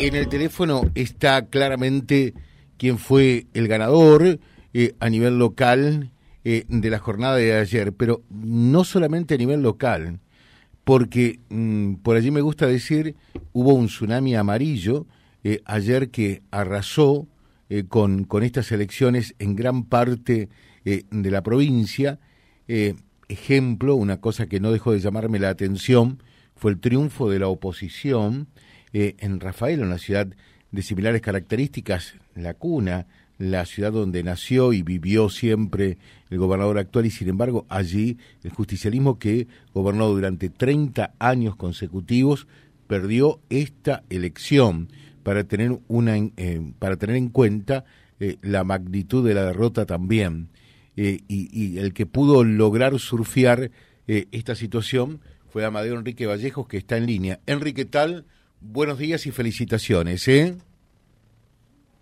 En el teléfono está claramente quién fue el ganador eh, a nivel local eh, de la jornada de ayer, pero no solamente a nivel local, porque mm, por allí me gusta decir, hubo un tsunami amarillo eh, ayer que arrasó con, con estas elecciones en gran parte de la provincia. ejemplo, una cosa que no dejó de llamarme la atención, fue el triunfo de la oposición eh, en Rafael, una ciudad de similares características, la cuna, la ciudad donde nació y vivió siempre el gobernador actual y sin embargo allí el justicialismo que gobernó durante 30 años consecutivos perdió esta elección para tener una eh, para tener en cuenta eh, la magnitud de la derrota también y, y, el que pudo lograr surfear esta situación fue Amadeo Enrique Vallejos que está en línea. Enrique Tal Buenos días y felicitaciones, ¿eh?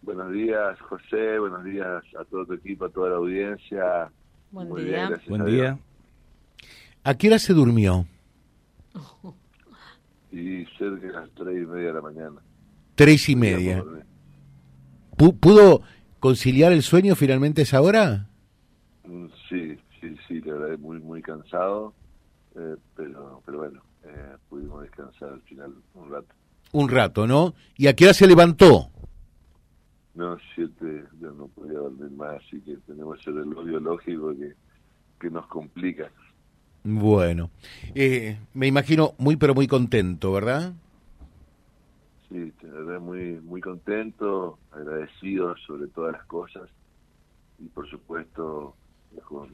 Buenos días, José. Buenos días a todo tu equipo, a toda la audiencia. Buen día. Buen día. ¿A qué hora se durmió? Y cerca de las tres y media de la mañana. Tres y media. ¿Pudo conciliar el sueño finalmente esa hora? Mm, sí, sí, sí, la verdad muy, muy cansado, eh, pero, pero bueno, eh, pudimos descansar al final un rato un rato, ¿no? ¿Y a qué hora se levantó? No, siete, ya no podía dormir más, así que tenemos ese reloj biológico que, que nos complica. Bueno, eh, me imagino muy pero muy contento, ¿verdad? Sí, muy, muy contento, agradecido sobre todas las cosas y por supuesto con,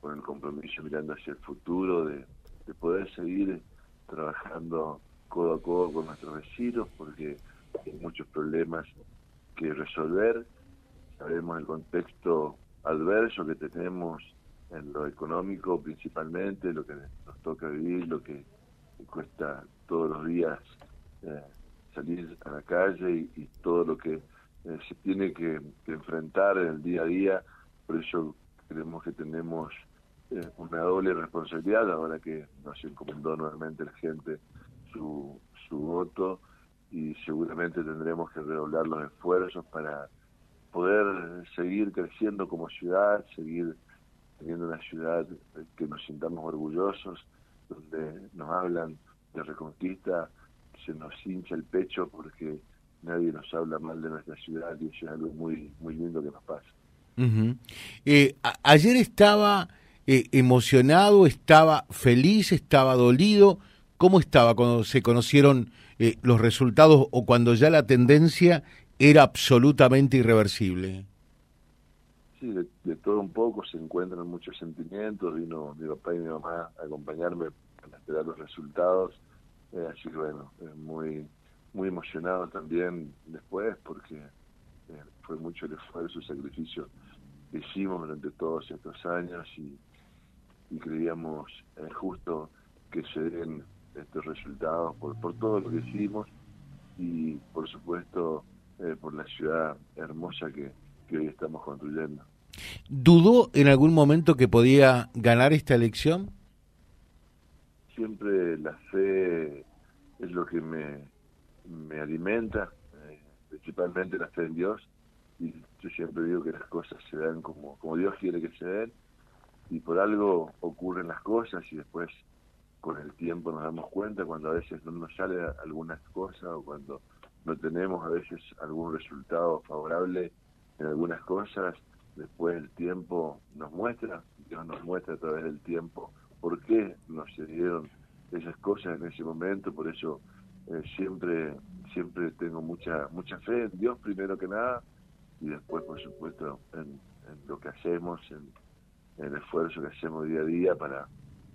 con el compromiso mirando hacia el futuro de, de poder seguir trabajando codo a codo con nuestros vecinos porque hay muchos problemas que resolver. Sabemos el contexto adverso que tenemos en lo económico principalmente, lo que nos toca vivir, lo que cuesta todos los días eh, salir a la calle y, todo lo que eh, se tiene que, enfrentar en el día a día. Por eso creemos que tenemos eh, una doble responsabilidad ahora que nos encomendó nuevamente la gente su, voto y seguramente tendremos que redoblar los esfuerzos para poder seguir creciendo como ciudad, seguir teniendo una ciudad que nos sintamos orgullosos, donde nos hablan de reconquista, se nos hincha el pecho porque nadie nos habla mal de nuestra ciudad y eso es algo muy muy lindo que nos pasa. Eh, ayer estaba eh, emocionado, estaba feliz, estaba dolido. ¿Cómo estaba cuando se conocieron eh, los resultados o cuando ya la tendencia era absolutamente irreversible? Sí, de, todo un poco se encuentran muchos sentimientos. Vino mi papá y mi mamá a acompañarme para esperar los resultados. Eh, así que bueno, muy, muy emocionado también después porque eh, fue mucho el esfuerzo, el sacrificio que hicimos durante todos estos años y, y creíamos justo que se den estos resultados, por, por todo lo que hicimos y por supuesto eh, por la ciudad hermosa que, que hoy estamos construyendo. ¿Dudó en algún momento que podía ganar esta elección? Siempre la fe es lo que me, me alimenta, eh, principalmente la fe en Dios, y yo siempre digo que las cosas se dan como, como Dios quiere que se den, y por algo ocurren las cosas y después con el tiempo nos damos cuenta cuando a veces no nos sale algunas cosas o cuando no tenemos a veces algún resultado favorable en algunas cosas, después el tiempo nos muestra, Dios nos muestra a través del tiempo por qué nos se dieron esas cosas en ese momento, por eso eh, siempre siempre tengo mucha mucha fe en Dios primero que nada y después por supuesto en, lo que hacemos, en el esfuerzo que hacemos día a día para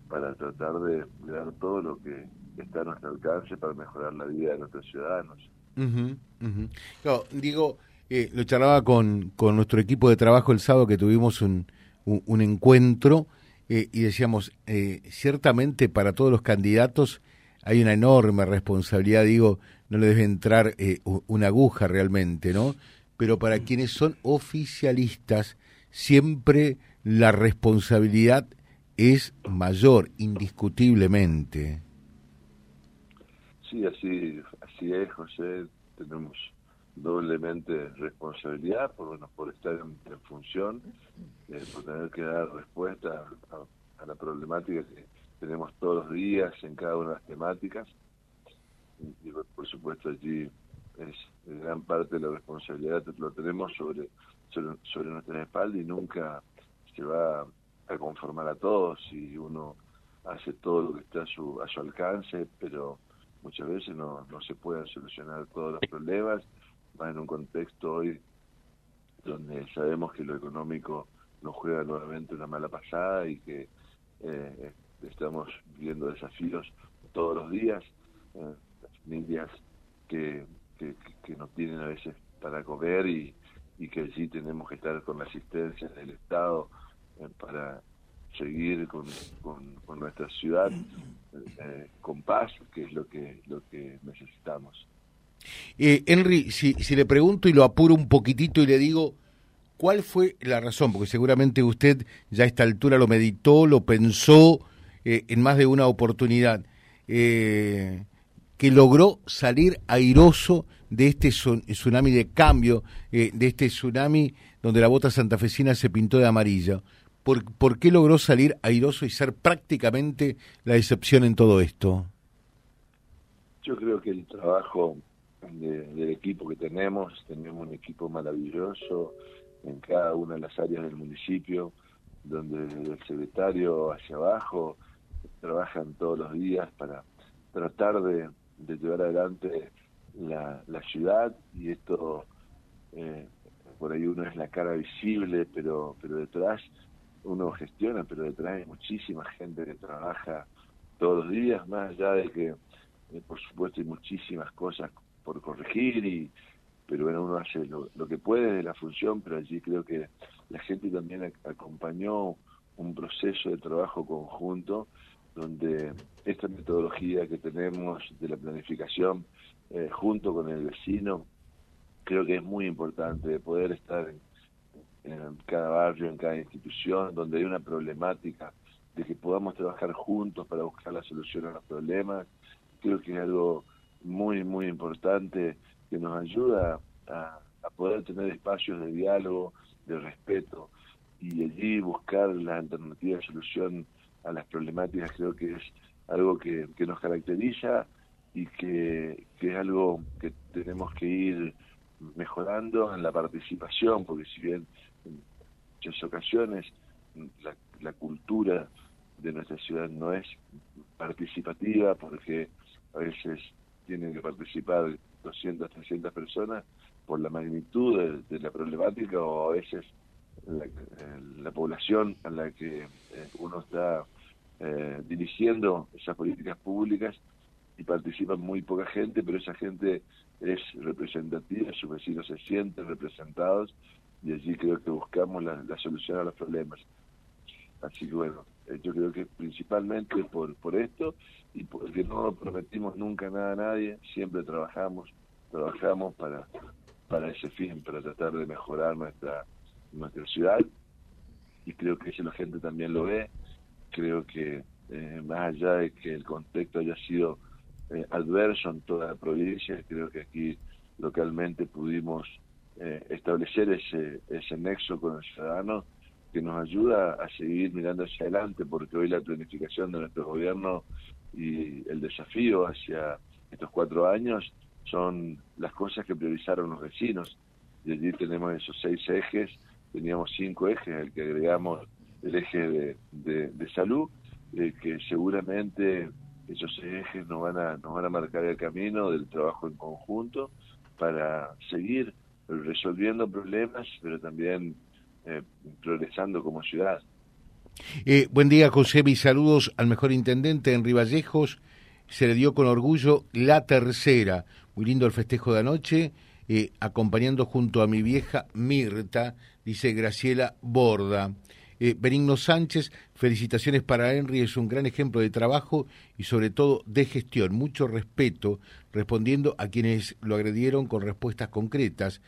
para tratar de, dar todo lo que está a nuestro alcance para mejorar la vida de nuestros ciudadanos. digo, eh, lo charlaba con, con nuestro equipo de trabajo el sábado que tuvimos un, un, encuentro eh, y decíamos, eh, ciertamente para todos los candidatos hay una enorme responsabilidad, digo, no le debe entrar una aguja realmente, ¿no? Pero para quienes son oficialistas, siempre la responsabilidad es mayor, indiscutiblemente. Sí, así, así es, José. tenemos doblemente responsabilidad por bueno por estar en, función, eh, por tener que dar respuesta a, la problemática que tenemos todos los días en cada una de las temáticas. Y, por supuesto allí es gran parte de la responsabilidad lo tenemos sobre, sobre, nuestra espalda y nunca se va a conformar a todos y uno hace todo lo que está a su, a su alcance, pero muchas veces no, no se pueden solucionar todos los problemas, más en un contexto hoy donde sabemos que lo económico nos juega nuevamente una mala pasada y que eh, estamos viendo desafíos todos los días, eh, las familias que, que, no tienen a veces para comer y, y que allí tenemos que estar con la asistencia del Estado para seguir con, con, nuestra ciudad eh, con paz, que es lo que, lo que necesitamos. Eh, Henry, si, si le pregunto y lo apuro un poquitito y le digo, ¿cuál fue la razón? Porque seguramente usted ya a esta altura lo meditó, lo pensó eh, en más de una oportunidad, eh, que logró salir airoso de este tsunami de cambio, de este tsunami donde la bota santafesina se pintó de amarillo. ¿Por, qué logró salir airoso y ser prácticamente la excepción en todo esto? Yo creo que el trabajo del equipo que tenemos, tenemos un equipo maravilloso en cada una de las áreas del municipio, donde el secretario hacia abajo trabajan todos los días para tratar de, llevar adelante la, ciudad y esto eh, por ahí uno es la cara visible, pero pero detrás uno gestiona, pero detrás hay muchísima gente que trabaja todos los días, más allá de que, eh, por supuesto, hay muchísimas cosas por corregir, y pero bueno, uno hace lo, que puede de la función, pero allí creo que la gente también acompañó un proceso de trabajo conjunto donde esta metodología que tenemos de la planificación eh, junto con el vecino, creo que es muy importante de poder estar en en cada barrio, en cada institución, donde hay una problemática, de que podamos trabajar juntos para buscar la solución a los problemas. Creo que es algo muy, muy importante que nos ayuda a, poder tener espacios de diálogo, de respeto, y allí buscar la alternativa de solución a las problemáticas creo que es algo que, que nos caracteriza y que, es algo que tenemos que ir mejorando en la participación, porque si bien ocasiones la, cultura de nuestra ciudad no es participativa, porque a veces tienen que participar 200, 300 personas por la magnitud de, la problemática o a veces la, población a la que eh, uno está eh, dirigiendo esas políticas públicas y participa muy poca gente, pero esa gente es representativa, sus vecinos se sienten representados y allí creo que buscamos la, solución a los problemas. Así que bueno, eh, yo creo que principalmente por, por esto y porque no prometimos nunca nada a nadie, siempre trabajamos, trabajamos para, para ese fin, para tratar de mejorar nuestra, nuestra ciudad y creo que si la gente también lo ve, creo que eh, más allá de que el contexto haya sido eh, adverso en toda la provincia. Creo que aquí localmente pudimos eh, establecer ese, ese nexo con el ciudadano que nos ayuda a seguir mirando hacia adelante, porque hoy la planificación de nuestro gobierno y el desafío hacia estos cuatro años son las cosas que priorizaron los vecinos. Y allí tenemos esos seis ejes, teníamos cinco ejes, el que agregamos el eje de, de, salud, eh, que seguramente esos ejes nos van a nos van a marcar el camino del trabajo en conjunto para seguir resolviendo problemas pero también eh, progresando como ciudad. Eh, buen día José mis saludos al mejor intendente en Vallejos se le dio con orgullo la tercera. Muy lindo el festejo de anoche eh, acompañando junto a mi vieja Mirta dice Graciela Borda. Benigno Sánchez, felicitaciones para Henry, es un gran ejemplo de trabajo y sobre todo de gestión, mucho respeto, respondiendo a quienes lo agredieron con respuestas concretas,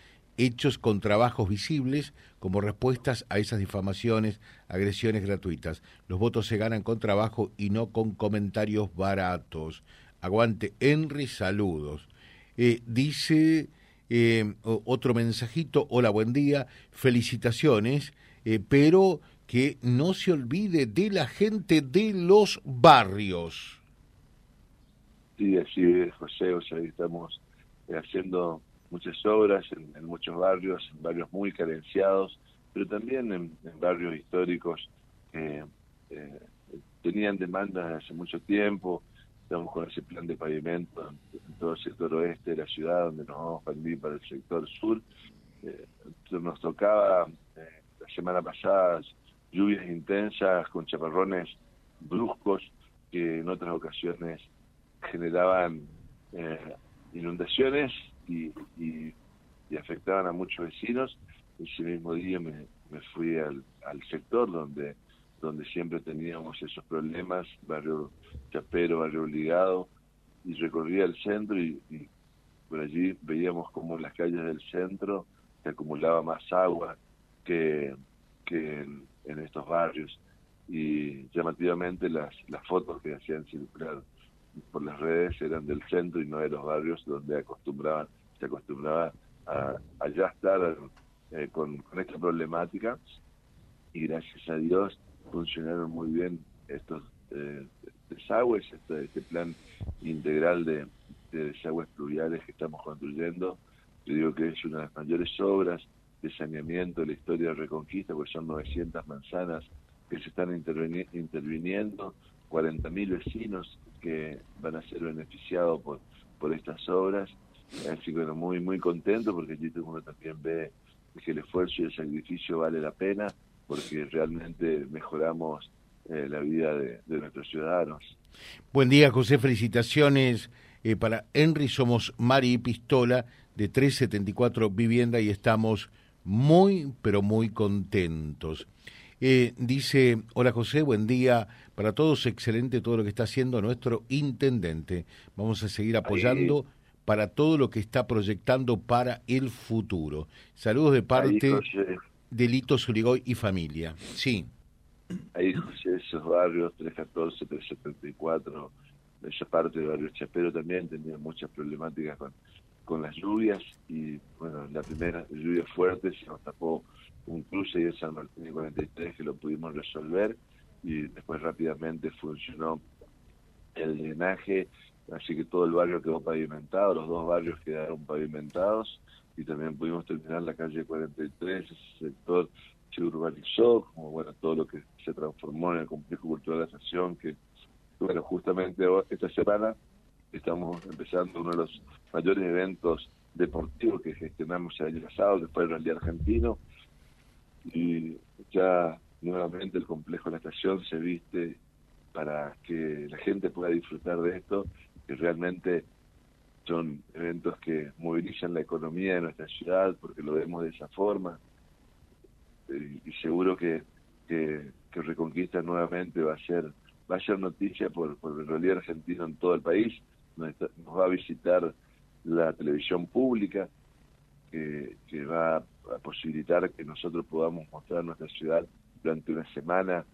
hechos con trabajos visibles como respuestas a esas difamaciones, agresiones gratuitas. Los votos se ganan con trabajo y no con comentarios baratos. Aguante Henry, saludos. dice otro mensajito, hola, buen día, felicitaciones, pero que no se olvide de la gente de los barrios. Sí, así es, José, o sea, estamos haciendo muchas obras en, muchos barrios, en barrios muy carenciados, pero también en, barrios históricos que eh, tenían demandas hace mucho tiempo. Estamos con ese plan de pavimento en, todo el sector oeste de la ciudad, donde nos vamos a expandir para el sector sur. Eh, nos tocaba eh, la semana pasada lluvias intensas con chaparrones bruscos que en otras ocasiones generaban eh, inundaciones y, y, afectaban a muchos vecinos. Ese mismo día me, fui al, sector donde donde siempre teníamos esos problemas, barrio Chapero, barrio Obligado, y recorría el centro y, y por allí veíamos como en las calles del centro se acumulaba más agua que, que en, en estos barrios y llamativamente las, las fotos que hacían circular por las redes eran del centro y no de los barrios donde acostumbraban se acostumbraba a, ya estar eh, con, esta problemática y gracias a Dios funcionaron muy bien estos eh, desagües, este, este, plan integral de, de desagües pluviales que estamos construyendo. Yo digo que es una de las mayores obras de saneamiento de la historia de Reconquista, porque son 900 manzanas que se están interviniendo, 40.000 vecinos que van a ser beneficiados por, por estas obras. Así que bueno, muy, muy contento porque allí uno también ve que el esfuerzo y el sacrificio vale la pena porque realmente mejoramos eh, la vida de, nuestros ciudadanos. Buen día, José. Felicitaciones eh, para Henry. Somos Mari Pistola de 374 Vivienda y estamos muy, pero muy contentos. Eh, dice, hola José, buen día para todos, excelente todo lo que está haciendo nuestro intendente. Vamos a seguir apoyando para todo lo que está proyectando para el futuro. Saludos de parte de Lito Zurigoy y familia. Sí. Ahí, José, esos barrios, 314, 374, esa parte de Barrio Chapero también tenía muchas problemáticas con con las lluvias y bueno, la primera lluvia fuerte se nos tapó un cruce y el San Martín 43 que lo pudimos resolver y después rápidamente funcionó el drenaje, así que todo el barrio quedó pavimentado, los dos barrios quedaron pavimentados y también pudimos terminar la calle 43, ese sector se urbanizó, como bueno, todo lo que se transformó en el complejo cultural de la estación, que bueno, justamente esta semana estamos empezando uno de los mayores eventos deportivos que gestionamos el año pasado, que fue el Rally Argentino, y ya nuevamente el complejo de la estación se viste para que la gente pueda disfrutar de esto, que realmente son eventos que movilizan la economía de nuestra ciudad, porque lo vemos de esa forma, y, seguro que, que, Reconquista nuevamente va a ser va a ser noticia por, por el rally argentino en todo el país, nos, va a visitar la televisión pública, que, va a posibilitar que nosotros podamos mostrar nuestra ciudad durante una semana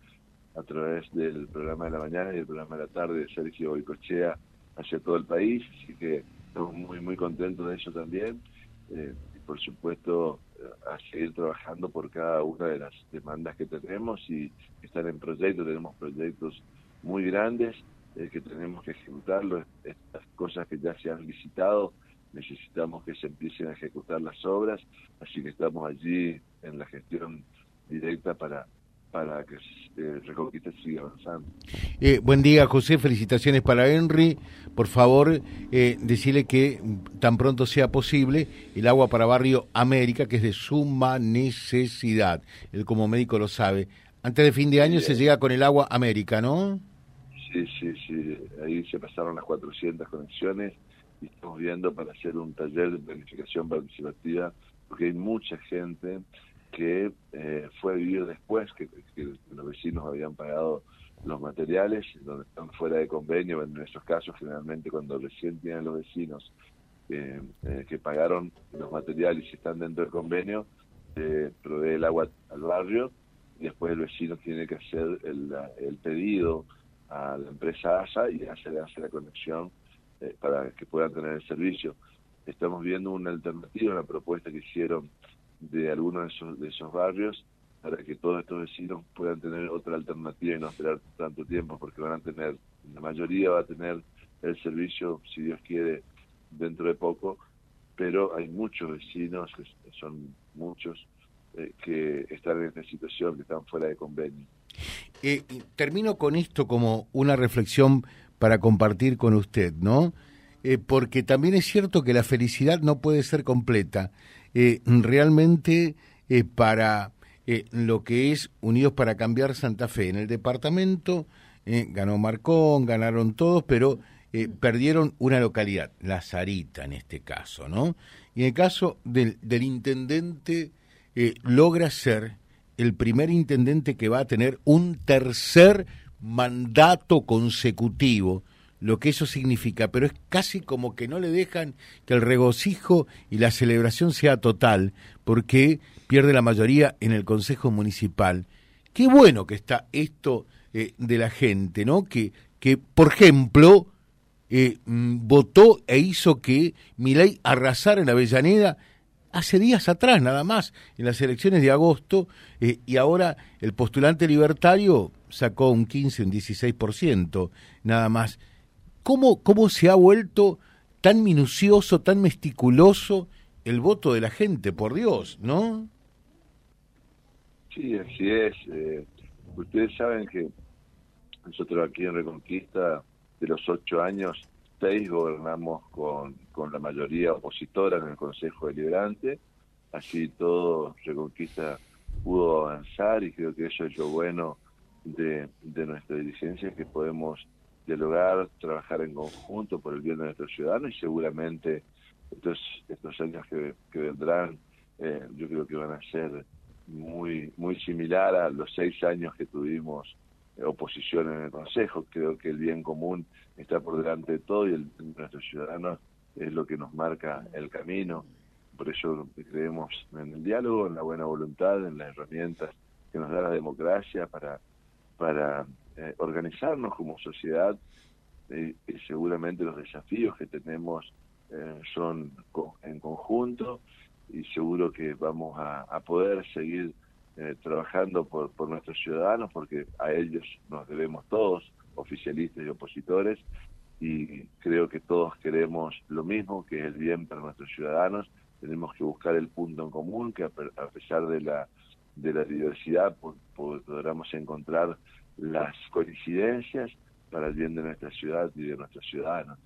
a través del programa de la mañana y el programa de la tarde de Sergio Boicochea hacia todo el país, así que estamos muy muy contentos de eso también. Eh, y por supuesto a seguir trabajando por cada una de las demandas que tenemos y están en proyecto, tenemos proyectos muy grandes eh, que tenemos que ejecutarlo, estas cosas que ya se han visitado, necesitamos que se empiecen a ejecutar las obras, así que estamos allí en la gestión directa para para que eh, Reconquista siga avanzando. Eh, buen día, José. Felicitaciones para Henry. Por favor, eh, decirle que tan pronto sea posible el agua para Barrio América, que es de suma necesidad. Él como médico lo sabe. Antes de fin de año se llega con el agua América, ¿no? Sí, sí, sí. Ahí se pasaron las 400 conexiones y estamos viendo para hacer un taller de planificación participativa porque hay mucha gente que eh, fue vivido después que, los vecinos habían pagado los materiales, donde están fuera de convenio, en esos casos generalmente cuando recién tienen los vecinos eh, que pagaron los materiales y están dentro del convenio, eh, provee el agua al barrio y después el vecino tiene que hacer el, pedido a la empresa ASA y hace, hace la conexión eh, para que puedan tener el servicio. estamos viendo una alternativa, una propuesta que hicieron de algunos de esos, de esos barrios para que todos estos vecinos puedan tener otra alternativa y no esperar tanto tiempo, porque van a tener, la mayoría va a tener el servicio, si Dios quiere, dentro de poco, pero hay muchos vecinos, son muchos, eh, que están en esta situación, que están fuera de convenio. Eh, termino con esto como una reflexión para compartir con usted, ¿no? Eh, porque también es cierto que la felicidad no puede ser completa. Eh, realmente para lo que es Unidos para Cambiar Santa Fe, en el departamento ganó Marcón, ganaron todos, pero perdieron una localidad, La Sarita en este caso, ¿no? Y en el caso del intendente logra ser el primer intendente que va a tener un tercer mandato consecutivo, lo que eso significa, pero es casi como que no le dejan que el regocijo y la celebración sea total, porque pierde la mayoría en el Consejo Municipal. Qué bueno que está esto eh, de la gente, ¿no? Que, que por ejemplo, eh, mm, votó e hizo que Milei arrasara en Avellaneda hace días atrás nada más, en las elecciones de agosto, eh, y ahora el postulante libertario sacó un 15, un 16% nada más. ¿Cómo, ¿Cómo se ha vuelto tan minucioso, tan mesticuloso el voto de la gente, por Dios, no? Sí, así es. Eh, ustedes saben que nosotros aquí en Reconquista, de los ocho años, seis gobernamos con, con la mayoría opositora en el Consejo Deliberante, así todo Reconquista pudo avanzar y creo que eso es lo bueno de, de nuestra dirigencia, que podemos dialogar, trabajar en conjunto por el bien de nuestros ciudadanos y seguramente estos, estos años que, que vendrán eh, yo creo que van a ser muy, muy similar a los seis años que tuvimos oposición en el Consejo. Creo que el bien común está por delante de todo y el de nuestros ciudadanos es lo que nos marca el camino. Por eso creemos en el diálogo, en la buena voluntad, en las herramientas que nos da la democracia para, para eh, organizarnos como sociedad y seguramente los desafíos que tenemos eh, son en conjunto y seguro que vamos a, a poder seguir eh, trabajando por, por nuestros ciudadanos, porque a ellos nos debemos todos, oficialistas y opositores, y creo que todos queremos lo mismo, que es el bien para nuestros ciudadanos. Tenemos que buscar el punto en común, que a, pesar de la, de la diversidad podamos encontrar las coincidencias para el bien de nuestra ciudad y de nuestros ciudadanos.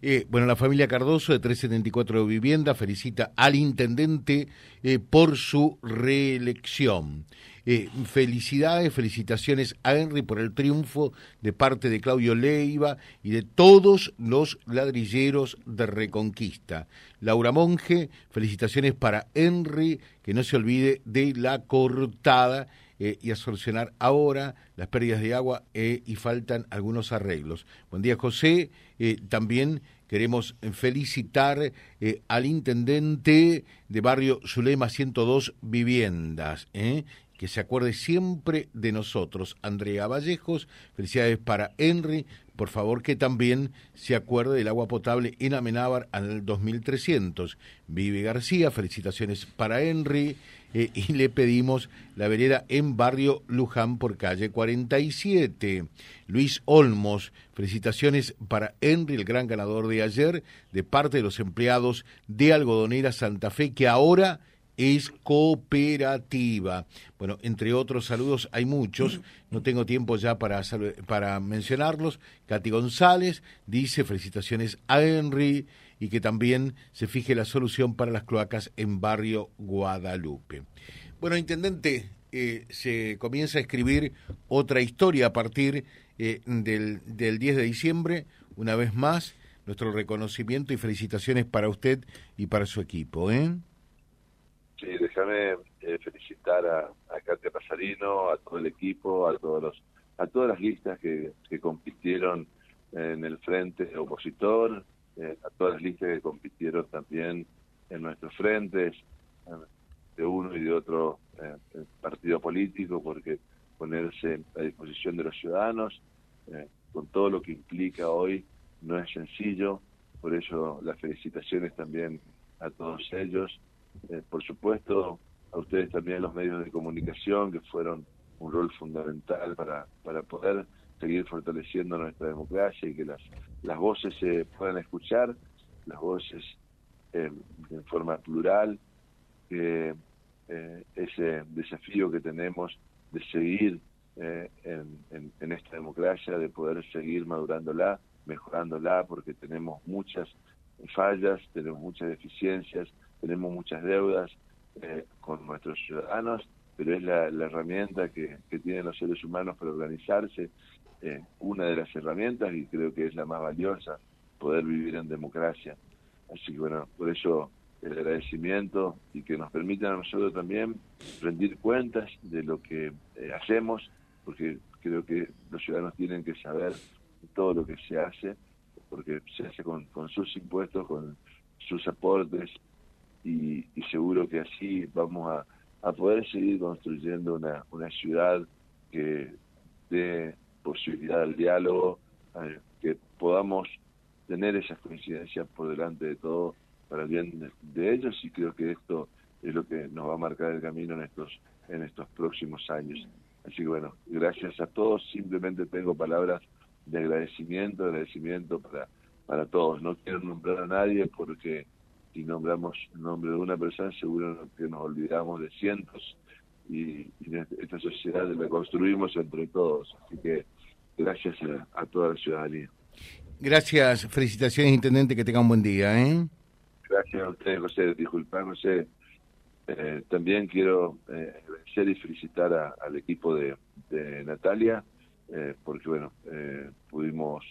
Eh, bueno, la familia Cardoso de 374 Vivienda felicita al intendente eh, por su reelección. Eh, felicidades, felicitaciones a Henry por el triunfo de parte de Claudio Leiva y de todos los ladrilleros de Reconquista. Laura Monge, felicitaciones para Henry, que no se olvide de la cortada y a solucionar ahora las pérdidas de agua y faltan algunos arreglos. Buen día, José. Eh, también queremos felicitar eh, al intendente de barrio Zulema 102 Viviendas, eh, que se acuerde siempre de nosotros. Andrea Vallejos, felicidades para Henry, por favor que también se acuerde del agua potable en Amenábar al 2300. Vive García, felicitaciones para Henry. Eh, y le pedimos la vereda en barrio Luján por calle 47. Luis Olmos, felicitaciones para Henry, el gran ganador de ayer, de parte de los empleados de Algodonera Santa Fe, que ahora es cooperativa. Bueno, entre otros saludos hay muchos, no tengo tiempo ya para, para mencionarlos. Katy González dice felicitaciones a Henry, y que también se fije la solución para las cloacas en barrio Guadalupe. Bueno, intendente, eh, se comienza a escribir otra historia a partir eh, del, del 10 de diciembre, una vez más, nuestro reconocimiento y felicitaciones para usted y para su equipo. ¿eh? Déjame eh, felicitar a, a Katia Pasarino, a todo el equipo, a todos los, a todas las listas que, compitieron en el frente opositor, eh, a todas las listas que compitieron también en nuestros frentes, de uno y de otro eh, partido político, porque ponerse a disposición de los ciudadanos, eh, con todo lo que implica hoy, no es sencillo. por eso las felicitaciones también a todos ellos. Eh, por supuesto, a ustedes también los medios de comunicación que fueron un rol fundamental para, para poder seguir fortaleciendo nuestra democracia y que las, las voces se puedan escuchar, las voces en forma plural, eh, ese desafío que tenemos de seguir eh, en, en, esta democracia, de poder seguir madurándola, mejorándola, porque tenemos muchas fallas, tenemos muchas deficiencias, tenemos muchas deudas eh, con nuestros ciudadanos, pero es la, herramienta que, tienen los seres humanos para organizarse, una de las herramientas y creo que es la más valiosa, poder vivir en democracia. Así que bueno, por eso el agradecimiento y que nos permitan a nosotros también rendir cuentas de lo que eh, hacemos, porque creo que los ciudadanos tienen que saber todo lo que se hace, porque se hace con, sus impuestos, con sus aportes, y, seguro que así vamos a, poder seguir construyendo una, una ciudad que dé posibilidad al diálogo, eh, que podamos tener esas coincidencias por delante de todo para el bien de, ellos y creo que esto es lo que nos va a marcar el camino en estos en estos próximos años. Así que bueno, gracias a todos, simplemente tengo palabras de agradecimiento, agradecimiento para, para todos. No quiero nombrar a nadie porque si nombramos el nombre de una persona seguro que nos olvidamos de cientos y, esta sociedad la construimos entre todos. Así que gracias a, toda la ciudadanía. Gracias, felicitaciones Intendente, que tenga un buen día. ¿eh? Gracias a usted, José. Disculpa, José. Eh, también quiero eh, agradecer y felicitar al equipo de, Natalia, eh, porque bueno, pudimos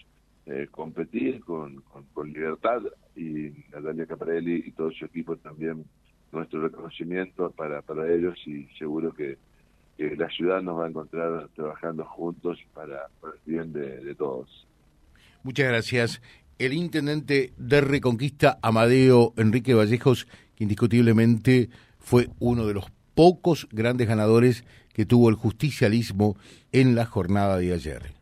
competir con, libertad y Natalia Caparelli y todo su equipo también nuestro reconocimiento para, para ellos y seguro que, la ciudad nos va a encontrar trabajando juntos para, el bien de todos. Muchas gracias el intendente de Reconquista, Amadeo Enrique Vallejos, que indiscutiblemente fue uno de los pocos grandes ganadores que tuvo el justicialismo en la jornada de ayer.